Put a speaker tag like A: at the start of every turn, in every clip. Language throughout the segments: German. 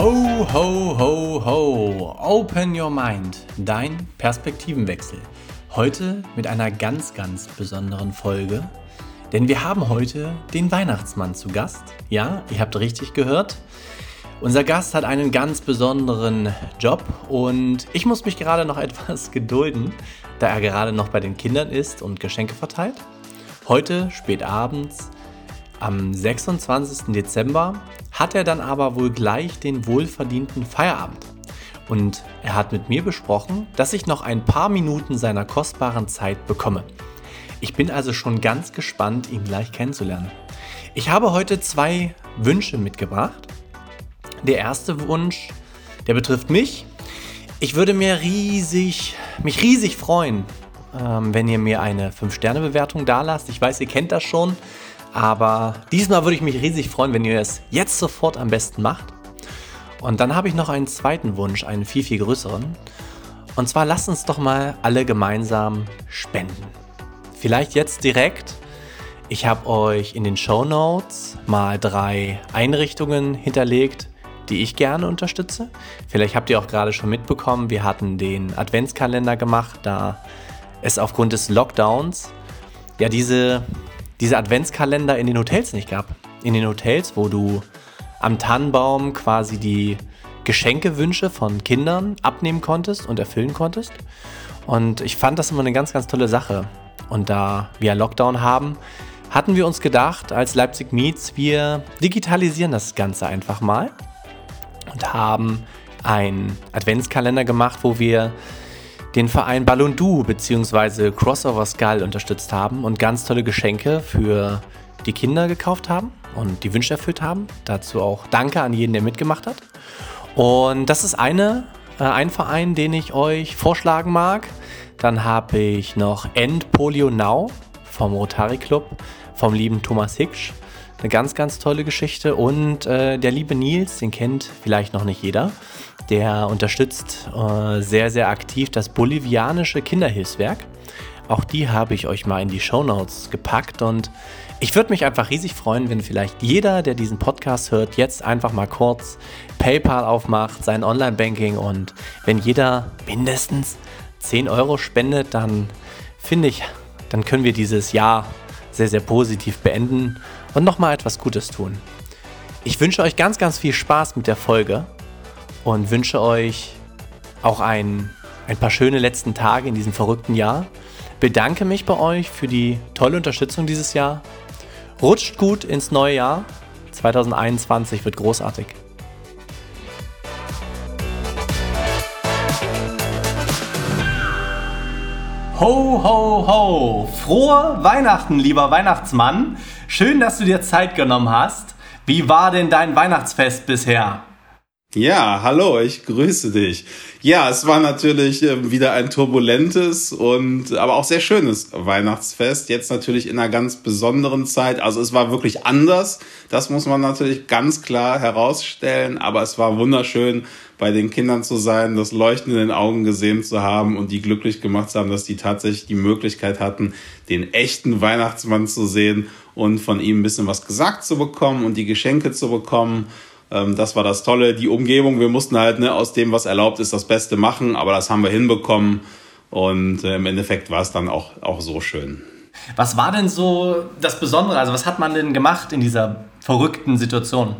A: Ho, ho, ho, ho. Open your mind. Dein Perspektivenwechsel. Heute mit einer ganz, ganz besonderen Folge. Denn wir haben heute den Weihnachtsmann zu Gast. Ja, ihr habt richtig gehört. Unser Gast hat einen ganz besonderen Job und ich muss mich gerade noch etwas gedulden, da er gerade noch bei den Kindern ist und Geschenke verteilt. Heute, spät abends, am 26. Dezember, hat er dann aber wohl gleich den wohlverdienten Feierabend. Und er hat mit mir besprochen, dass ich noch ein paar Minuten seiner kostbaren Zeit bekomme. Ich bin also schon ganz gespannt, ihn gleich kennenzulernen. Ich habe heute zwei Wünsche mitgebracht. Der erste Wunsch, der betrifft mich. Ich würde mir riesig, mich riesig freuen, ähm, wenn ihr mir eine 5-Sterne-Bewertung da lasst. Ich weiß, ihr kennt das schon. Aber diesmal würde ich mich riesig freuen, wenn ihr es jetzt sofort am besten macht. Und dann habe ich noch einen zweiten Wunsch, einen viel, viel größeren. Und zwar lasst uns doch mal alle gemeinsam spenden. Vielleicht jetzt direkt. Ich habe euch in den Show Notes mal drei Einrichtungen hinterlegt, die ich gerne unterstütze. Vielleicht habt ihr auch gerade schon mitbekommen, wir hatten den Adventskalender gemacht, da es aufgrund des Lockdowns ja diese diese Adventskalender in den Hotels nicht gab. In den Hotels, wo du am Tannenbaum quasi die Geschenkewünsche von Kindern abnehmen konntest und erfüllen konntest. Und ich fand das immer eine ganz, ganz tolle Sache. Und da wir Lockdown haben, hatten wir uns gedacht, als Leipzig Meets, wir digitalisieren das Ganze einfach mal und haben einen Adventskalender gemacht, wo wir den Verein Ballon Du bzw. Crossover Skull unterstützt haben und ganz tolle Geschenke für die Kinder gekauft haben und die Wünsche erfüllt haben. Dazu auch Danke an jeden, der mitgemacht hat. Und das ist eine, äh, ein Verein, den ich euch vorschlagen mag. Dann habe ich noch End Polio Now vom Rotary Club vom lieben Thomas Hicksch. Eine ganz, ganz tolle Geschichte. Und äh, der liebe Nils, den kennt vielleicht noch nicht jeder. Der unterstützt äh, sehr, sehr aktiv das bolivianische Kinderhilfswerk. Auch die habe ich euch mal in die Show Notes gepackt und ich würde mich einfach riesig freuen, wenn vielleicht jeder, der diesen Podcast hört, jetzt einfach mal kurz PayPal aufmacht, sein Online-Banking und wenn jeder mindestens 10 Euro spendet, dann finde ich, dann können wir dieses Jahr sehr, sehr positiv beenden und nochmal etwas Gutes tun. Ich wünsche euch ganz, ganz viel Spaß mit der Folge und wünsche euch auch ein, ein paar schöne letzten Tage in diesem verrückten Jahr. Bedanke mich bei euch für die tolle Unterstützung dieses Jahr. Rutscht gut ins neue Jahr. 2021 wird großartig. Ho, ho, ho! Frohe Weihnachten, lieber Weihnachtsmann! Schön, dass du dir Zeit genommen hast. Wie war denn dein Weihnachtsfest bisher?
B: Ja, hallo, ich grüße dich. Ja, es war natürlich äh, wieder ein turbulentes und aber auch sehr schönes Weihnachtsfest. Jetzt natürlich in einer ganz besonderen Zeit. Also es war wirklich anders. Das muss man natürlich ganz klar herausstellen. Aber es war wunderschön, bei den Kindern zu sein, das Leuchten in den Augen gesehen zu haben und die glücklich gemacht zu haben, dass die tatsächlich die Möglichkeit hatten, den echten Weihnachtsmann zu sehen und von ihm ein bisschen was gesagt zu bekommen und die Geschenke zu bekommen. Ähm, das war das Tolle. Die Umgebung, wir mussten halt ne, aus dem, was erlaubt ist, das Beste machen, aber das haben wir hinbekommen. Und äh, im Endeffekt war es dann auch, auch so schön.
A: Was war denn so das Besondere? Also was hat man denn gemacht in dieser verrückten Situation?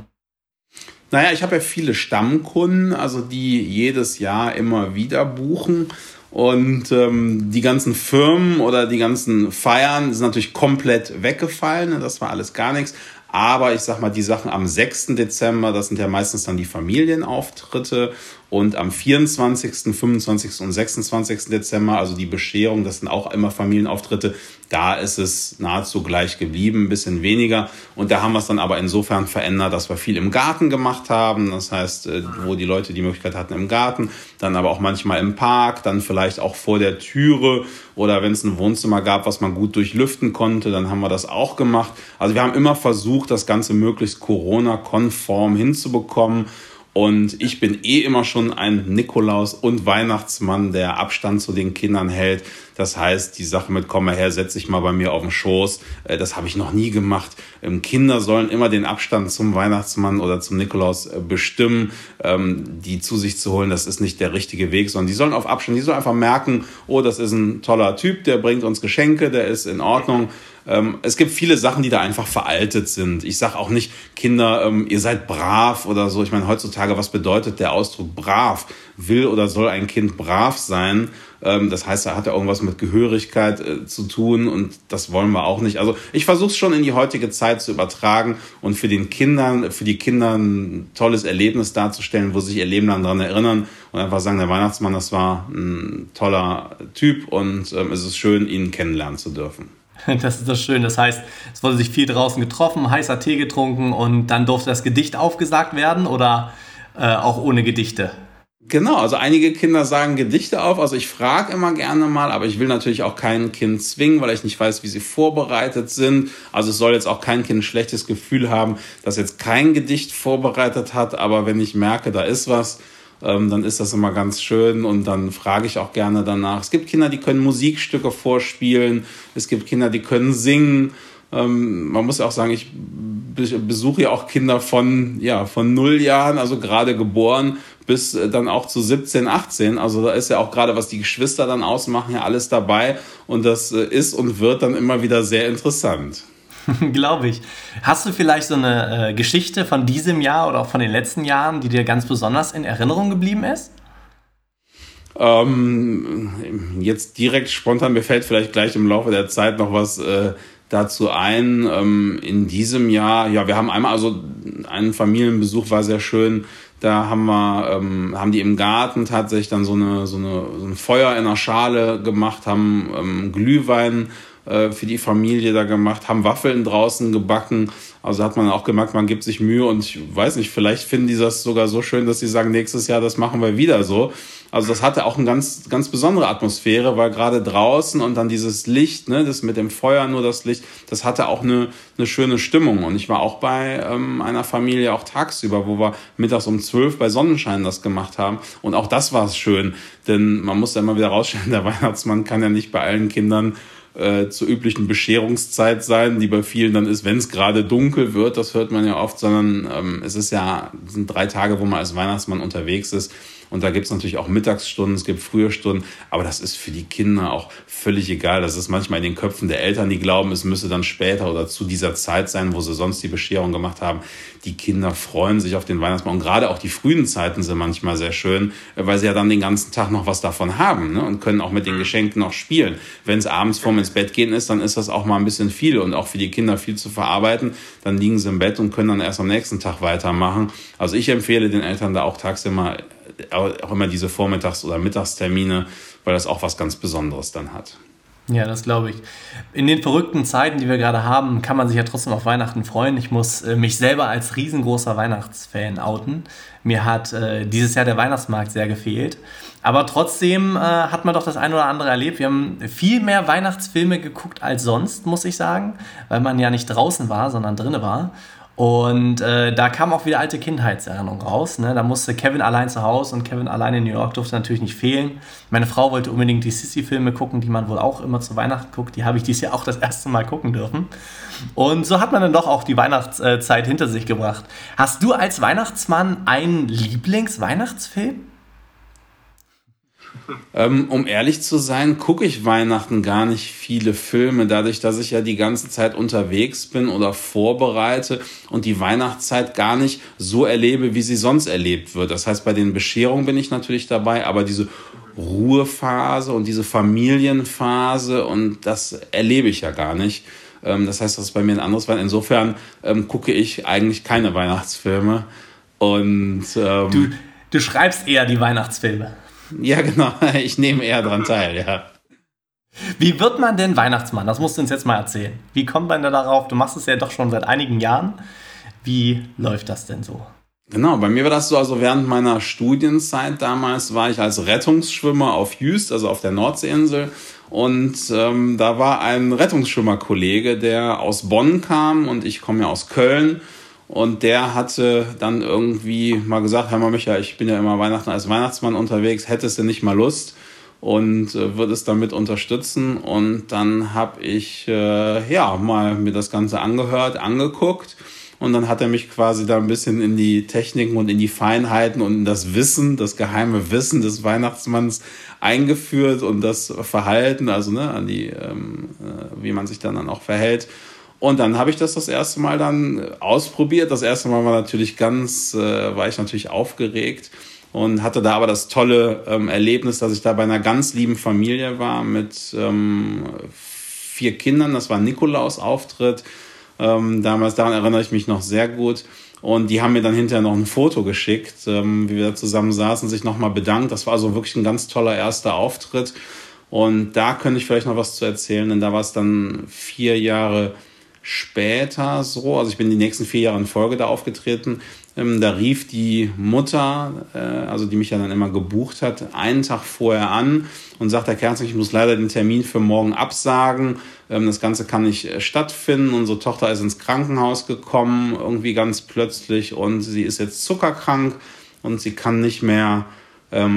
B: Naja, ich habe ja viele Stammkunden, also die jedes Jahr immer wieder buchen. Und ähm, die ganzen Firmen oder die ganzen Feiern sind natürlich komplett weggefallen. Das war alles gar nichts. Aber ich sag mal, die Sachen am 6. Dezember, das sind ja meistens dann die Familienauftritte. Und am 24., 25. und 26. Dezember, also die Bescherung, das sind auch immer Familienauftritte, da ist es nahezu gleich geblieben, ein bisschen weniger. Und da haben wir es dann aber insofern verändert, dass wir viel im Garten gemacht haben. Das heißt, äh, wo die Leute die Möglichkeit hatten im Garten, dann aber auch manchmal im Park, dann vielleicht auch vor der Türe oder wenn es ein Wohnzimmer gab, was man gut durchlüften konnte, dann haben wir das auch gemacht. Also wir haben immer versucht, das Ganze möglichst Corona-konform hinzubekommen. Und ich bin eh immer schon ein Nikolaus und Weihnachtsmann, der Abstand zu den Kindern hält. Das heißt, die Sache mit komm mal her, setz dich mal bei mir auf den Schoß, äh, das habe ich noch nie gemacht. Ähm, Kinder sollen immer den Abstand zum Weihnachtsmann oder zum Nikolaus äh, bestimmen. Ähm, die zu sich zu holen, das ist nicht der richtige Weg, sondern die sollen auf Abstand, die sollen einfach merken, oh, das ist ein toller Typ, der bringt uns Geschenke, der ist in Ordnung. Ähm, es gibt viele Sachen, die da einfach veraltet sind. Ich sage auch nicht, Kinder, ähm, ihr seid brav oder so. Ich meine, heutzutage, was bedeutet der Ausdruck brav? Will oder soll ein Kind brav sein? Ähm, das heißt, er hat ja irgendwas mit Gehörigkeit äh, zu tun und das wollen wir auch nicht. Also ich versuche es schon in die heutige Zeit zu übertragen und für den Kindern, für die Kinder ein tolles Erlebnis darzustellen, wo sich ihr Leben lang daran erinnern und einfach sagen, der Weihnachtsmann, das war ein toller Typ und ähm, es ist schön, ihn kennenlernen zu dürfen.
A: Das ist das schön. Das heißt, es wurde sich viel draußen getroffen, heißer Tee getrunken und dann durfte das Gedicht aufgesagt werden oder äh, auch ohne Gedichte?
B: Genau, also einige Kinder sagen Gedichte auf. Also ich frage immer gerne mal, aber ich will natürlich auch kein Kind zwingen, weil ich nicht weiß, wie sie vorbereitet sind. Also es soll jetzt auch kein Kind ein schlechtes Gefühl haben, dass jetzt kein Gedicht vorbereitet hat. Aber wenn ich merke, da ist was, ähm, dann ist das immer ganz schön und dann frage ich auch gerne danach. Es gibt Kinder, die können Musikstücke vorspielen, es gibt Kinder, die können singen. Ähm, man muss auch sagen, ich besuche ja auch Kinder von, ja, von null Jahren, also gerade geboren, bis äh, dann auch zu 17, 18. Also da ist ja auch gerade, was die Geschwister dann ausmachen, ja alles dabei. Und das äh, ist und wird dann immer wieder sehr interessant.
A: Glaube ich. Hast du vielleicht so eine äh, Geschichte von diesem Jahr oder auch von den letzten Jahren, die dir ganz besonders in Erinnerung geblieben ist?
B: Ähm, jetzt direkt spontan, mir fällt vielleicht gleich im Laufe der Zeit noch was äh, dazu ein. Ähm, in diesem Jahr, ja, wir haben einmal, also einen Familienbesuch war sehr schön. Da haben wir, ähm, haben die im Garten tatsächlich dann so eine, so eine, so ein Feuer in einer Schale gemacht, haben ähm, Glühwein äh, für die Familie da gemacht, haben Waffeln draußen gebacken. Also hat man auch gemerkt, man gibt sich Mühe und ich weiß nicht, vielleicht finden die das sogar so schön, dass sie sagen, nächstes Jahr, das machen wir wieder so. Also das hatte auch eine ganz, ganz besondere Atmosphäre, weil gerade draußen und dann dieses Licht, ne, das mit dem Feuer nur das Licht, das hatte auch eine, eine schöne Stimmung. Und ich war auch bei ähm, einer Familie auch tagsüber, wo wir mittags um zwölf bei Sonnenschein das gemacht haben. Und auch das war schön, denn man muss ja immer wieder rausstellen, der Weihnachtsmann kann ja nicht bei allen Kindern äh, zur üblichen Bescherungszeit sein, die bei vielen dann ist, wenn es gerade dunkel wird, das hört man ja oft, sondern ähm, es ist ja, sind drei Tage, wo man als Weihnachtsmann unterwegs ist und da gibt es natürlich auch Mittagsstunden, es gibt frühe Stunden, aber das ist für die Kinder auch völlig egal. Das ist manchmal in den Köpfen der Eltern, die glauben, es müsse dann später oder zu dieser Zeit sein, wo sie sonst die Bescherung gemacht haben. Die Kinder freuen sich auf den Weihnachtsmann. Und gerade auch die frühen Zeiten sind manchmal sehr schön, weil sie ja dann den ganzen Tag noch was davon haben ne? und können auch mit den Geschenken noch spielen. Wenn es abends vorm ins Bett gehen ist, dann ist das auch mal ein bisschen viel und auch für die Kinder viel zu verarbeiten. Dann liegen sie im Bett und können dann erst am nächsten Tag weitermachen. Also ich empfehle den Eltern da auch tagsüber auch immer diese Vormittags- oder Mittagstermine, weil das auch was ganz Besonderes dann hat.
A: Ja, das glaube ich. In den verrückten Zeiten, die wir gerade haben, kann man sich ja trotzdem auf Weihnachten freuen. Ich muss äh, mich selber als riesengroßer Weihnachtsfan outen. Mir hat äh, dieses Jahr der Weihnachtsmarkt sehr gefehlt. Aber trotzdem äh, hat man doch das eine oder andere erlebt. Wir haben viel mehr Weihnachtsfilme geguckt als sonst, muss ich sagen, weil man ja nicht draußen war, sondern drinnen war. Und äh, da kam auch wieder alte Kindheitserinnerungen raus. Ne? Da musste Kevin allein zu Hause und Kevin allein in New York durfte natürlich nicht fehlen. Meine Frau wollte unbedingt die Sissy-Filme gucken, die man wohl auch immer zu Weihnachten guckt. Die habe ich dieses Jahr auch das erste Mal gucken dürfen. Und so hat man dann doch auch die Weihnachtszeit hinter sich gebracht. Hast du als Weihnachtsmann einen Lieblingsweihnachtsfilm?
B: Ähm, um ehrlich zu sein, gucke ich Weihnachten gar nicht viele Filme, dadurch, dass ich ja die ganze Zeit unterwegs bin oder vorbereite und die Weihnachtszeit gar nicht so erlebe, wie sie sonst erlebt wird. Das heißt, bei den Bescherungen bin ich natürlich dabei, aber diese Ruhephase und diese Familienphase und das erlebe ich ja gar nicht. Ähm, das heißt, das ist bei mir ein anderes Weihnachten. Insofern ähm, gucke ich eigentlich keine Weihnachtsfilme. Und
A: ähm, du, du schreibst eher die Weihnachtsfilme.
B: Ja, genau. Ich nehme eher daran teil, ja.
A: Wie wird man denn Weihnachtsmann? Das musst du uns jetzt mal erzählen. Wie kommt man da darauf? Du machst es ja doch schon seit einigen Jahren. Wie läuft das denn so?
B: Genau, bei mir war das so, also während meiner Studienzeit damals war ich als Rettungsschwimmer auf Jüst, also auf der Nordseeinsel. Und ähm, da war ein Rettungsschwimmerkollege, der aus Bonn kam und ich komme ja aus Köln. Und der hatte dann irgendwie mal gesagt, mal Micha, ich bin ja immer Weihnachten als Weihnachtsmann unterwegs, hättest du nicht mal Lust? Und äh, würde es damit unterstützen. Und dann habe ich äh, ja mal mir das Ganze angehört, angeguckt. Und dann hat er mich quasi da ein bisschen in die Techniken und in die Feinheiten und in das Wissen, das geheime Wissen des Weihnachtsmanns eingeführt und das Verhalten, also ne, an die, ähm, äh, wie man sich dann, dann auch verhält. Und dann habe ich das das erste Mal dann ausprobiert. Das erste Mal war natürlich ganz, äh, war ich natürlich aufgeregt und hatte da aber das tolle ähm, Erlebnis, dass ich da bei einer ganz lieben Familie war mit ähm, vier Kindern. Das war Nikolaus Auftritt. Ähm, damals, daran erinnere ich mich noch sehr gut. Und die haben mir dann hinterher noch ein Foto geschickt, ähm, wie wir da zusammen saßen, sich nochmal bedankt. Das war also wirklich ein ganz toller erster Auftritt. Und da könnte ich vielleicht noch was zu erzählen, denn da war es dann vier Jahre später so, also ich bin die nächsten vier Jahre in Folge da aufgetreten, ähm, da rief die Mutter, äh, also die mich ja dann immer gebucht hat, einen Tag vorher an und sagt, Herr Kerzig, ich muss leider den Termin für morgen absagen. Ähm, das Ganze kann nicht äh, stattfinden. Unsere Tochter ist ins Krankenhaus gekommen, irgendwie ganz plötzlich und sie ist jetzt zuckerkrank und sie kann nicht mehr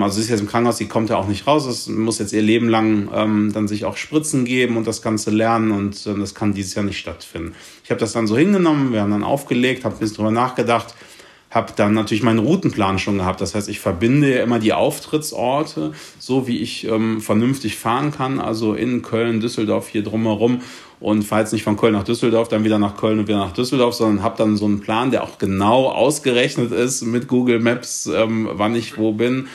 B: also sie ist jetzt im Krankenhaus, sie kommt ja auch nicht raus. Es muss jetzt ihr Leben lang ähm, dann sich auch Spritzen geben und das Ganze lernen und äh, das kann dieses Jahr nicht stattfinden. Ich habe das dann so hingenommen, wir haben dann aufgelegt, habe ein bisschen drüber nachgedacht, habe dann natürlich meinen Routenplan schon gehabt. Das heißt, ich verbinde ja immer die Auftrittsorte, so wie ich ähm, vernünftig fahren kann, also in Köln, Düsseldorf, hier drumherum und fahre jetzt nicht von Köln nach Düsseldorf, dann wieder nach Köln und wieder nach Düsseldorf, sondern habe dann so einen Plan, der auch genau ausgerechnet ist mit Google Maps, ähm, wann ich wo bin.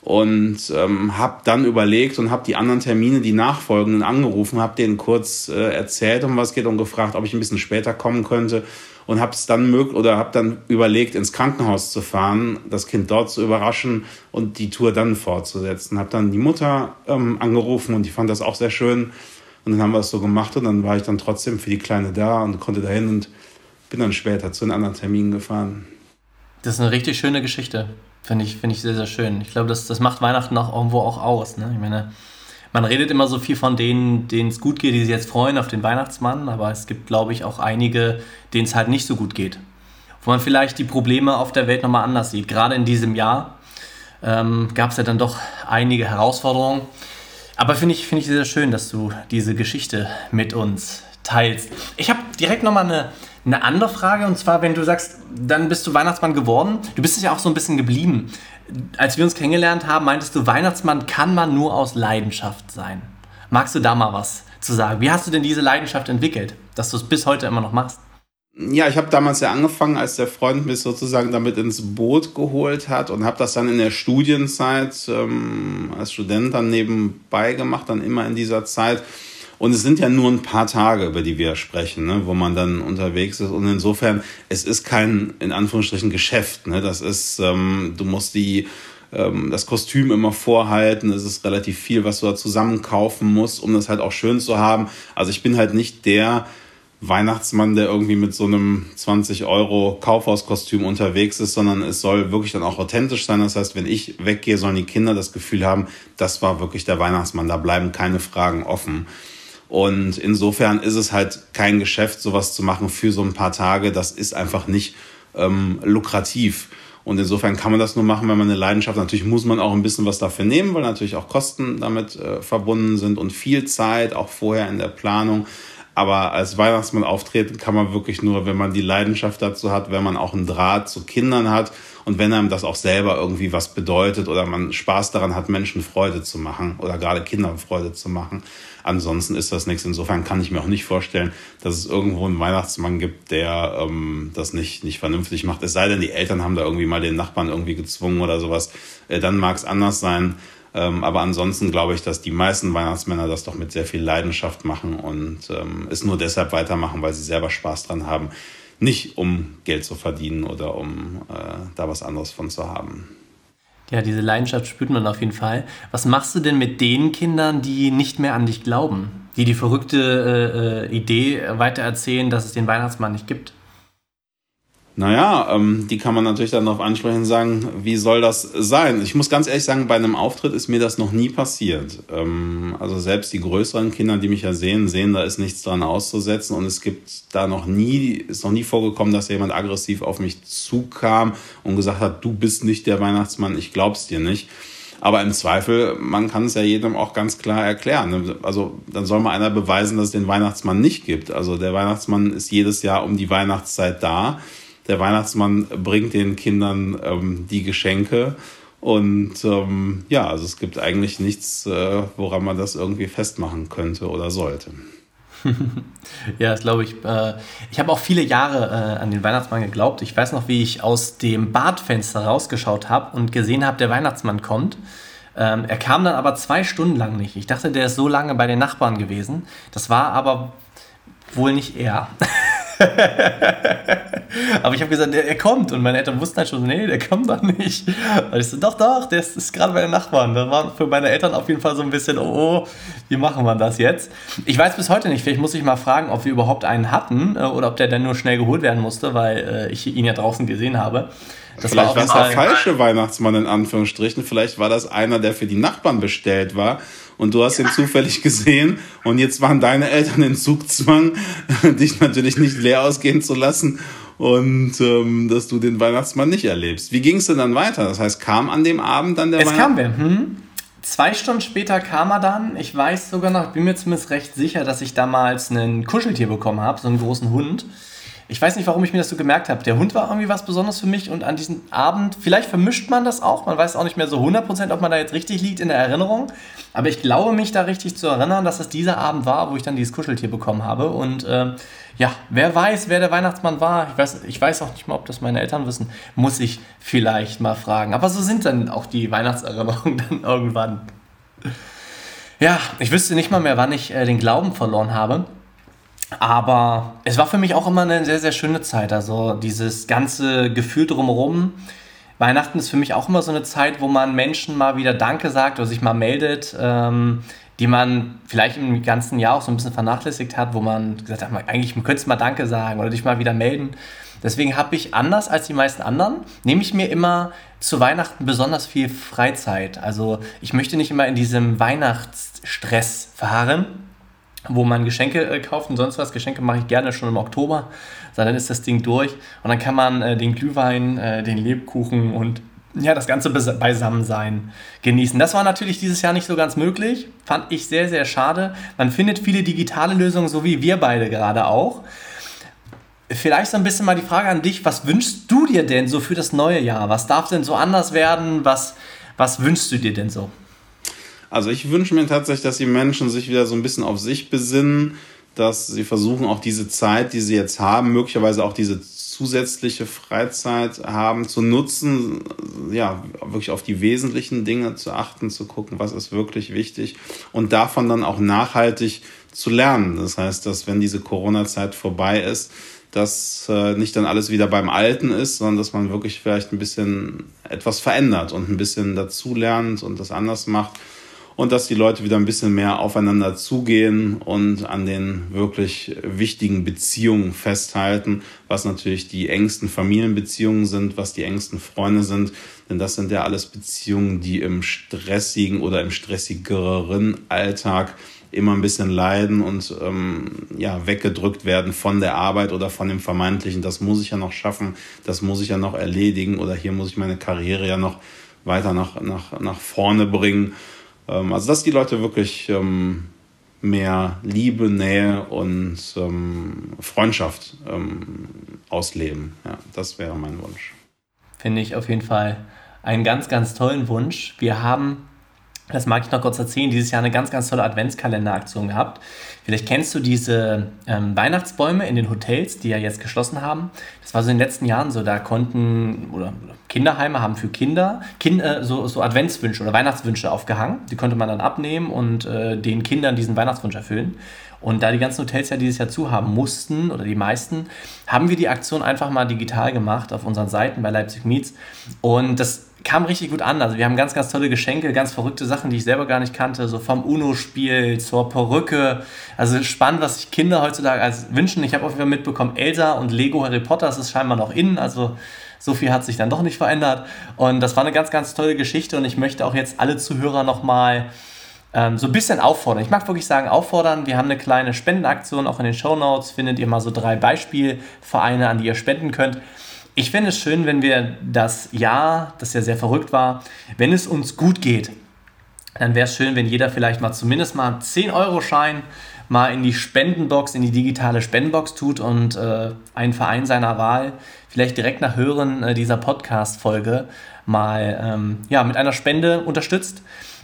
B: Und ähm, habe dann überlegt und habe die anderen Termine, die nachfolgenden angerufen, habe denen kurz äh, erzählt, um was geht und gefragt, ob ich ein bisschen später kommen könnte. Und habe es dann möglich oder habe dann überlegt, ins Krankenhaus zu fahren, das Kind dort zu überraschen und die Tour dann fortzusetzen. Habe dann die Mutter ähm, angerufen und die fand das auch sehr schön und dann haben wir es so gemacht und dann war ich dann trotzdem für die Kleine da und konnte dahin und bin dann später zu einem anderen Termin gefahren.
A: Das ist eine richtig schöne Geschichte. Finde ich, find ich sehr, sehr schön. Ich glaube, das, das macht Weihnachten auch irgendwo auch aus. Ne? Ich meine, man redet immer so viel von denen, denen es gut geht, die sich jetzt freuen auf den Weihnachtsmann, aber es gibt, glaube ich, auch einige, denen es halt nicht so gut geht. Wo man vielleicht die Probleme auf der Welt nochmal anders sieht. Gerade in diesem Jahr ähm, gab es ja dann doch einige Herausforderungen. Aber finde ich, find ich sehr schön, dass du diese Geschichte mit uns teilst. Ich habe direkt nochmal eine, eine andere Frage und zwar, wenn du sagst, dann bist du Weihnachtsmann geworden. Du bist es ja auch so ein bisschen geblieben. Als wir uns kennengelernt haben, meintest du, Weihnachtsmann kann man nur aus Leidenschaft sein. Magst du da mal was zu sagen? Wie hast du denn diese Leidenschaft entwickelt, dass du es bis heute immer noch machst?
B: Ja, ich habe damals ja angefangen, als der Freund mich sozusagen damit ins Boot geholt hat und habe das dann in der Studienzeit ähm, als Student dann nebenbei gemacht, dann immer in dieser Zeit. Und es sind ja nur ein paar Tage, über die wir sprechen, ne, wo man dann unterwegs ist. Und insofern, es ist kein, in Anführungsstrichen, Geschäft. Ne? Das ist, ähm, du musst die ähm, das Kostüm immer vorhalten. Es ist relativ viel, was du da zusammen kaufen musst, um das halt auch schön zu haben. Also ich bin halt nicht der, Weihnachtsmann, der irgendwie mit so einem 20 Euro Kaufhauskostüm unterwegs ist, sondern es soll wirklich dann auch authentisch sein. Das heißt, wenn ich weggehe, sollen die Kinder das Gefühl haben, das war wirklich der Weihnachtsmann. Da bleiben keine Fragen offen. Und insofern ist es halt kein Geschäft, sowas zu machen für so ein paar Tage. Das ist einfach nicht ähm, lukrativ. Und insofern kann man das nur machen, wenn man eine Leidenschaft. Natürlich muss man auch ein bisschen was dafür nehmen, weil natürlich auch Kosten damit äh, verbunden sind und viel Zeit, auch vorher in der Planung. Aber als Weihnachtsmann auftreten kann man wirklich nur, wenn man die Leidenschaft dazu hat, wenn man auch einen Draht zu Kindern hat und wenn einem das auch selber irgendwie was bedeutet oder man Spaß daran hat, Menschen Freude zu machen oder gerade Kindern Freude zu machen. Ansonsten ist das nichts. Insofern kann ich mir auch nicht vorstellen, dass es irgendwo einen Weihnachtsmann gibt, der ähm, das nicht, nicht vernünftig macht. Es sei denn, die Eltern haben da irgendwie mal den Nachbarn irgendwie gezwungen oder sowas. Äh, dann mag es anders sein. Ähm, aber ansonsten glaube ich, dass die meisten Weihnachtsmänner das doch mit sehr viel Leidenschaft machen und ähm, es nur deshalb weitermachen, weil sie selber Spaß dran haben. Nicht um Geld zu verdienen oder um äh, da was anderes von zu haben.
A: Ja, diese Leidenschaft spürt man auf jeden Fall. Was machst du denn mit den Kindern, die nicht mehr an dich glauben? Die die verrückte äh, äh Idee weitererzählen, dass es den Weihnachtsmann nicht gibt?
B: Naja, ähm, die kann man natürlich dann darauf ansprechen und sagen, wie soll das sein? Ich muss ganz ehrlich sagen, bei einem Auftritt ist mir das noch nie passiert. Ähm, also selbst die größeren Kinder, die mich ja sehen, sehen, da ist nichts dran auszusetzen und es gibt da noch nie, ist noch nie vorgekommen, dass jemand aggressiv auf mich zukam und gesagt hat, du bist nicht der Weihnachtsmann, ich glaub's dir nicht. Aber im Zweifel, man kann es ja jedem auch ganz klar erklären. Also dann soll mal einer beweisen, dass es den Weihnachtsmann nicht gibt. Also der Weihnachtsmann ist jedes Jahr um die Weihnachtszeit da der Weihnachtsmann bringt den Kindern ähm, die Geschenke. Und ähm, ja, also es gibt eigentlich nichts, äh, woran man das irgendwie festmachen könnte oder sollte.
A: ja, das glaube ich. Äh, ich habe auch viele Jahre äh, an den Weihnachtsmann geglaubt. Ich weiß noch, wie ich aus dem Badfenster rausgeschaut habe und gesehen habe, der Weihnachtsmann kommt. Ähm, er kam dann aber zwei Stunden lang nicht. Ich dachte, der ist so lange bei den Nachbarn gewesen. Das war aber wohl nicht er. Aber ich habe gesagt, er, er, kommt. Und meine Eltern wussten halt schon, nee, der kommt doch nicht. Und ich so, doch, doch, der ist, ist gerade bei den Nachbarn. Da war für meine Eltern auf jeden Fall so ein bisschen, oh, oh, wie machen wir das jetzt? Ich weiß bis heute nicht, vielleicht muss ich mal fragen, ob wir überhaupt einen hatten äh, oder ob der dann nur schnell geholt werden musste, weil äh, ich ihn ja draußen gesehen habe.
B: Das vielleicht war, war es der falsche Weihnachtsmann in Anführungsstrichen. Vielleicht war das einer, der für die Nachbarn bestellt war und du hast ihn zufällig gesehen und jetzt waren deine Eltern in Zugzwang, dich natürlich nicht leer ausgehen zu lassen und ähm, dass du den Weihnachtsmann nicht erlebst. Wie ging es denn dann weiter? Das heißt, kam an dem Abend dann der
A: Weihnachtsmann? Es kam wer. Hm? Zwei Stunden später kam er dann. Ich weiß sogar noch, bin mir zumindest recht sicher, dass ich damals ein Kuscheltier bekommen habe, so einen großen Hund. Ich weiß nicht, warum ich mir das so gemerkt habe. Der Hund war irgendwie was Besonderes für mich und an diesem Abend, vielleicht vermischt man das auch, man weiß auch nicht mehr so 100%, ob man da jetzt richtig liegt in der Erinnerung, aber ich glaube mich da richtig zu erinnern, dass es dieser Abend war, wo ich dann dieses Kuscheltier bekommen habe und äh, ja, wer weiß, wer der Weihnachtsmann war, ich weiß, ich weiß auch nicht mal, ob das meine Eltern wissen, muss ich vielleicht mal fragen. Aber so sind dann auch die Weihnachtserinnerungen dann irgendwann. Ja, ich wüsste nicht mal mehr, wann ich äh, den Glauben verloren habe. Aber es war für mich auch immer eine sehr, sehr schöne Zeit. Also dieses ganze Gefühl drumherum. Weihnachten ist für mich auch immer so eine Zeit, wo man Menschen mal wieder Danke sagt oder sich mal meldet, ähm, die man vielleicht im ganzen Jahr auch so ein bisschen vernachlässigt hat, wo man gesagt hat, eigentlich könntest du mal Danke sagen oder dich mal wieder melden. Deswegen habe ich anders als die meisten anderen, nehme ich mir immer zu Weihnachten besonders viel Freizeit. Also ich möchte nicht immer in diesem Weihnachtsstress verharren, wo man Geschenke äh, kauft und sonst was. Geschenke mache ich gerne schon im Oktober. So, dann ist das Ding durch und dann kann man äh, den Glühwein, äh, den Lebkuchen und ja, das ganze Beisammensein genießen. Das war natürlich dieses Jahr nicht so ganz möglich. Fand ich sehr, sehr schade. Man findet viele digitale Lösungen, so wie wir beide gerade auch. Vielleicht so ein bisschen mal die Frage an dich, was wünschst du dir denn so für das neue Jahr? Was darf denn so anders werden? Was, was wünschst du dir denn so?
B: Also ich wünsche mir tatsächlich, dass die Menschen sich wieder so ein bisschen auf sich besinnen, dass sie versuchen, auch diese Zeit, die sie jetzt haben, möglicherweise auch diese zusätzliche Freizeit haben, zu nutzen, ja, wirklich auf die wesentlichen Dinge zu achten, zu gucken, was ist wirklich wichtig und davon dann auch nachhaltig zu lernen. Das heißt, dass wenn diese Corona-Zeit vorbei ist, dass äh, nicht dann alles wieder beim Alten ist, sondern dass man wirklich vielleicht ein bisschen etwas verändert und ein bisschen dazulernt und das anders macht und dass die Leute wieder ein bisschen mehr aufeinander zugehen und an den wirklich wichtigen Beziehungen festhalten, was natürlich die engsten Familienbeziehungen sind, was die engsten Freunde sind, denn das sind ja alles Beziehungen, die im stressigen oder im stressigeren Alltag immer ein bisschen leiden und ähm, ja weggedrückt werden von der Arbeit oder von dem vermeintlichen, das muss ich ja noch schaffen, das muss ich ja noch erledigen oder hier muss ich meine Karriere ja noch weiter nach, nach, nach vorne bringen. Ähm, also, dass die Leute wirklich ähm, mehr Liebe, Nähe und ähm, Freundschaft ähm, ausleben. Ja, das wäre mein Wunsch.
A: Finde ich auf jeden Fall einen ganz, ganz tollen Wunsch. Wir haben das mag ich noch kurz erzählen, dieses Jahr eine ganz, ganz tolle Adventskalenderaktion gehabt. Vielleicht kennst du diese ähm, Weihnachtsbäume in den Hotels, die ja jetzt geschlossen haben. Das war so in den letzten Jahren so, da konnten, oder Kinderheime haben für Kinder kind, äh, so, so Adventswünsche oder Weihnachtswünsche aufgehangen. Die konnte man dann abnehmen und äh, den Kindern diesen Weihnachtswunsch erfüllen. Und da die ganzen Hotels ja dieses Jahr zu haben mussten, oder die meisten, haben wir die Aktion einfach mal digital gemacht auf unseren Seiten bei Leipzig Meets. Und das kam richtig gut an. Also wir haben ganz, ganz tolle Geschenke, ganz verrückte Sachen, die ich selber gar nicht kannte, so vom UNO-Spiel zur Perücke. Also spannend, was sich Kinder heutzutage als wünschen. Ich habe auf jeden Fall mitbekommen, Elsa und Lego Harry Potter, das ist scheinbar noch innen. Also so viel hat sich dann doch nicht verändert. Und das war eine ganz, ganz tolle Geschichte und ich möchte auch jetzt alle Zuhörer nochmal ähm, so ein bisschen auffordern. Ich mag wirklich sagen auffordern. Wir haben eine kleine Spendenaktion, auch in den Show Notes findet ihr mal so drei Beispielvereine, an die ihr spenden könnt. Ich fände es schön, wenn wir das Jahr, das ja sehr verrückt war, wenn es uns gut geht, dann wäre es schön, wenn jeder vielleicht mal zumindest mal 10-Euro-Schein mal in die Spendenbox, in die digitale Spendenbox tut und äh, einen Verein seiner Wahl vielleicht direkt nach Hören äh, dieser Podcast-Folge mal ähm, ja, mit einer Spende unterstützt.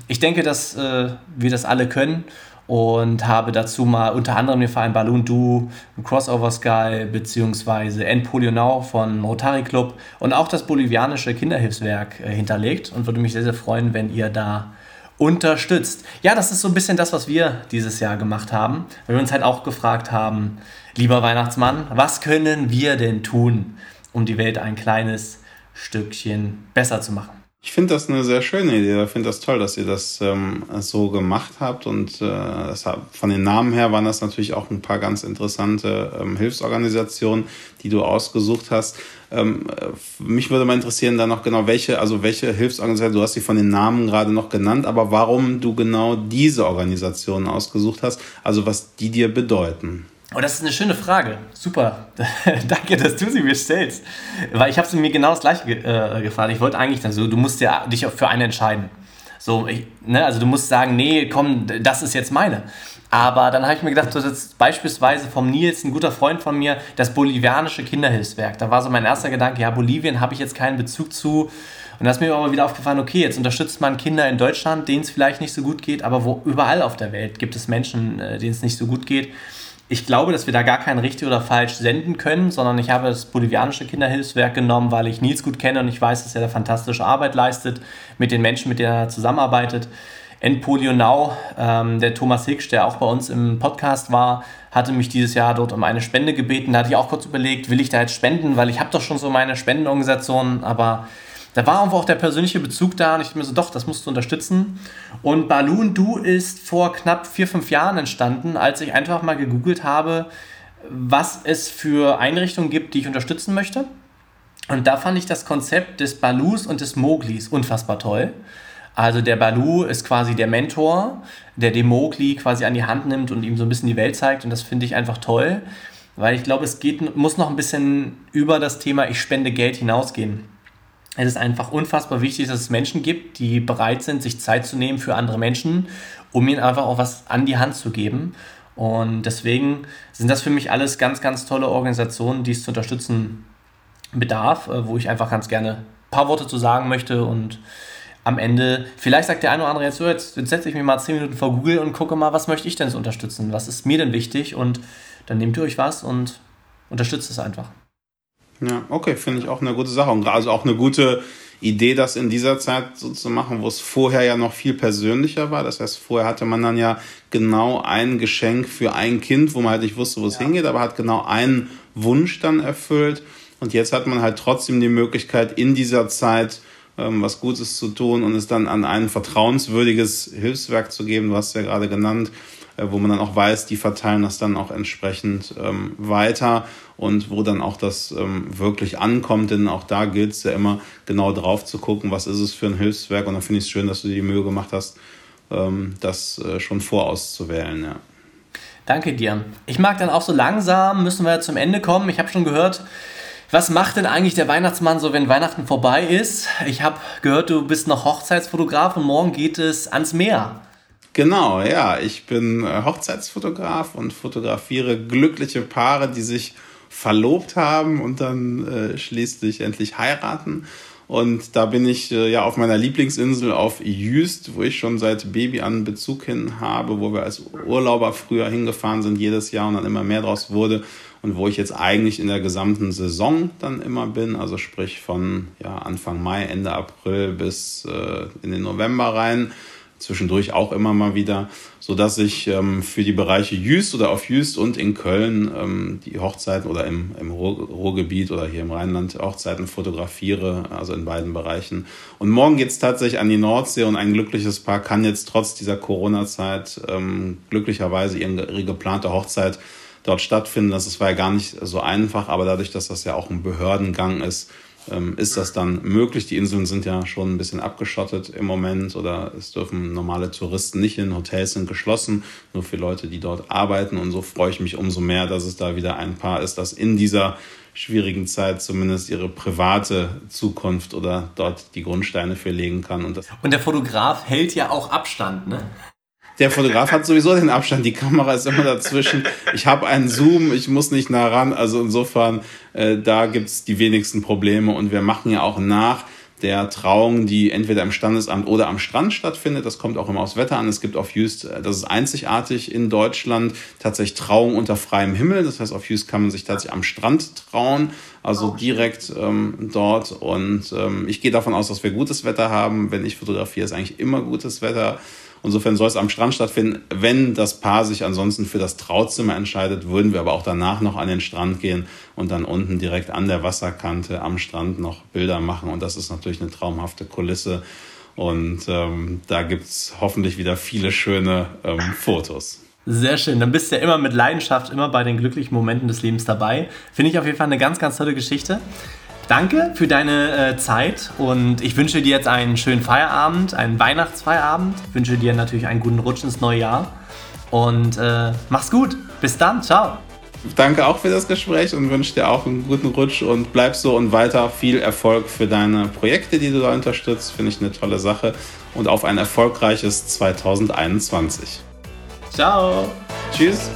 A: Ich denke, dass äh, wir das alle können und habe dazu mal unter anderem den Verein Balloon Do, Crossover Sky bzw. Endpolio Now von Rotary Club und auch das bolivianische Kinderhilfswerk äh, hinterlegt und würde mich sehr, sehr freuen, wenn ihr da unterstützt. Ja, das ist so ein bisschen das, was wir dieses Jahr gemacht haben, weil wir uns halt auch gefragt haben, lieber Weihnachtsmann, was können wir denn tun, um die Welt ein kleines Stückchen besser zu machen?
B: Ich finde das eine sehr schöne Idee. Ich finde das toll, dass ihr das ähm, so gemacht habt. Und äh, deshalb, von den Namen her waren das natürlich auch ein paar ganz interessante ähm, Hilfsorganisationen, die du ausgesucht hast. Ähm, äh, mich würde mal interessieren, dann noch genau welche, also welche Hilfsorganisationen, du hast sie von den Namen gerade noch genannt, aber warum du genau diese Organisationen ausgesucht hast, also was die dir bedeuten.
A: Oh, das ist eine schöne Frage. Super. Danke, dass du sie mir stellst. Weil ich habe sie mir genau das gleiche äh, gefragt. Ich wollte eigentlich dann so, du musst ja dich für eine entscheiden. So, ich, ne, also du musst sagen, nee, komm, das ist jetzt meine. Aber dann habe ich mir gedacht, das ist beispielsweise vom Nils, ein guter Freund von mir, das bolivianische Kinderhilfswerk. Da war so mein erster Gedanke, ja, Bolivien habe ich jetzt keinen Bezug zu. Und da ist mir aber wieder aufgefallen, okay, jetzt unterstützt man Kinder in Deutschland, denen es vielleicht nicht so gut geht, aber wo überall auf der Welt gibt es Menschen, äh, denen es nicht so gut geht ich glaube, dass wir da gar kein richtig oder falsch senden können, sondern ich habe das bolivianische Kinderhilfswerk genommen, weil ich Nils gut kenne und ich weiß, dass er da fantastische Arbeit leistet mit den Menschen, mit denen er zusammenarbeitet. Endpolio Now, ähm, der Thomas Hicks, der auch bei uns im Podcast war, hatte mich dieses Jahr dort um eine Spende gebeten. Da hatte ich auch kurz überlegt, will ich da jetzt spenden, weil ich habe doch schon so meine Spendenorganisation, aber da war einfach auch der persönliche Bezug da und ich mir so, doch, das musst du unterstützen. Und Balloon Do ist vor knapp vier, fünf Jahren entstanden, als ich einfach mal gegoogelt habe, was es für Einrichtungen gibt, die ich unterstützen möchte. Und da fand ich das Konzept des Balus und des Moglis unfassbar toll. Also der Balu ist quasi der Mentor, der den Mowgli quasi an die Hand nimmt und ihm so ein bisschen die Welt zeigt. Und das finde ich einfach toll, weil ich glaube, es geht, muss noch ein bisschen über das Thema Ich spende Geld hinausgehen es ist einfach unfassbar wichtig, dass es Menschen gibt, die bereit sind, sich Zeit zu nehmen für andere Menschen, um ihnen einfach auch was an die Hand zu geben. Und deswegen sind das für mich alles ganz, ganz tolle Organisationen, die es zu unterstützen bedarf, äh, wo ich einfach ganz gerne ein paar Worte zu sagen möchte und am Ende, vielleicht sagt der eine oder andere jetzt so, jetzt, setze ich mich mal 10 Minuten vor Google und gucke mal, was möchte ich denn so unterstützen? Was ist mir denn wichtig? Und dann nehmt ihr euch was und unterstützt es einfach.
B: Ja, okay, finde ich auch eine gute Sache. Und also auch eine gute Idee, das in dieser Zeit so zu machen, wo es vorher ja noch viel persönlicher war. Das heißt, vorher hatte man dann ja genau ein Geschenk für ein Kind, wo man halt nicht wusste, wo es ja. hingeht, aber hat genau einen Wunsch dann erfüllt. Und jetzt hat man halt trotzdem die Möglichkeit, in dieser Zeit ähm, was Gutes zu tun und es dann an ein vertrauenswürdiges Hilfswerk zu geben. Du hast es ja gerade genannt wo man dann auch weiß, die verteilen das dann auch entsprechend ähm, weiter und wo dann auch das ähm, wirklich ankommt, denn auch da gilt es ja immer genau drauf zu gucken, was ist es für ein Hilfswerk und dann finde ich es schön, dass du dir die Mühe gemacht hast, ähm, das äh, schon vorauszuwählen, ja.
A: Danke dir. Ich mag dann auch so langsam, müssen wir zum Ende kommen. Ich habe schon gehört, was macht denn eigentlich der Weihnachtsmann so, wenn Weihnachten vorbei ist? Ich habe gehört, du bist noch Hochzeitsfotograf und morgen geht es ans Meer.
B: Genau, ja. Ich bin äh, Hochzeitsfotograf und fotografiere glückliche Paare, die sich verlobt haben und dann äh, schließlich endlich heiraten. Und da bin ich äh, ja auf meiner Lieblingsinsel auf Jüst, wo ich schon seit Baby an Bezug hin habe, wo wir als Urlauber früher hingefahren sind jedes Jahr und dann immer mehr draus wurde und wo ich jetzt eigentlich in der gesamten Saison dann immer bin, also sprich von ja, Anfang Mai, Ende April bis äh, in den November rein zwischendurch auch immer mal wieder, so dass ich ähm, für die Bereiche Jüst oder auf Jüst und in Köln ähm, die Hochzeiten oder im, im Ruhr, Ruhrgebiet oder hier im Rheinland Hochzeiten fotografiere, also in beiden Bereichen. Und morgen geht's tatsächlich an die Nordsee und ein glückliches Paar kann jetzt trotz dieser Corona-Zeit ähm, glücklicherweise ihre, geplante Hochzeit dort stattfinden. Das war ja gar nicht so einfach, aber dadurch, dass das ja auch ein Behördengang ist, ist das dann möglich. Die Inseln sind ja schon ein bisschen abgeschottet im Moment oder es dürfen normale Touristen nicht hin. Hotels sind geschlossen, nur für Leute, die dort arbeiten. Und so freue ich mich umso mehr, dass es da wieder ein Paar ist, das in dieser schwierigen Zeit zumindest ihre private Zukunft oder dort die Grundsteine für legen kann.
A: Und, und der Fotograf hält ja auch Abstand, ne?
B: Der Fotograf hat sowieso den Abstand, die Kamera ist immer dazwischen. Ich habe einen Zoom, ich muss nicht nah ran. Also insofern, äh, da gibt's die wenigsten Probleme. Und wir machen ja auch nach der Trauung, die entweder im Standesamt oder am Strand stattfindet. Das kommt auch immer aufs Wetter an. Es gibt auf Jüst, äh, das ist einzigartig in Deutschland, tatsächlich Trauung unter freiem Himmel. Das heißt, auf Jüst kann man sich tatsächlich am Strand trauen, also oh, direkt ähm, dort. Und ähm, ich gehe davon aus, dass wir gutes Wetter haben. Wenn ich fotografiere, ist eigentlich immer gutes Wetter. Insofern soll es am Strand stattfinden. Wenn das Paar sich ansonsten für das Trauzimmer entscheidet, würden wir aber auch danach noch an den Strand gehen und dann unten direkt an der Wasserkante am Strand noch Bilder machen. Und das ist natürlich eine traumhafte Kulisse. Und ähm, da gibt's hoffentlich wieder viele schöne ähm, Fotos.
A: Sehr schön. Dann bist du ja immer mit Leidenschaft, immer bei den glücklichen Momenten des Lebens dabei. Finde ich auf jeden Fall eine ganz, ganz tolle Geschichte. Danke für deine äh, Zeit und ich wünsche dir jetzt einen schönen Feierabend, einen Weihnachtsfeierabend. Ich wünsche dir natürlich einen guten Rutsch ins neue Jahr und äh, mach's gut. Bis dann. Ciao.
B: Danke auch für das Gespräch und wünsche dir auch einen guten Rutsch und bleib so und weiter viel Erfolg für deine Projekte, die du da unterstützt. Finde ich eine tolle Sache und auf ein erfolgreiches 2021.
A: Ciao.
B: Tschüss.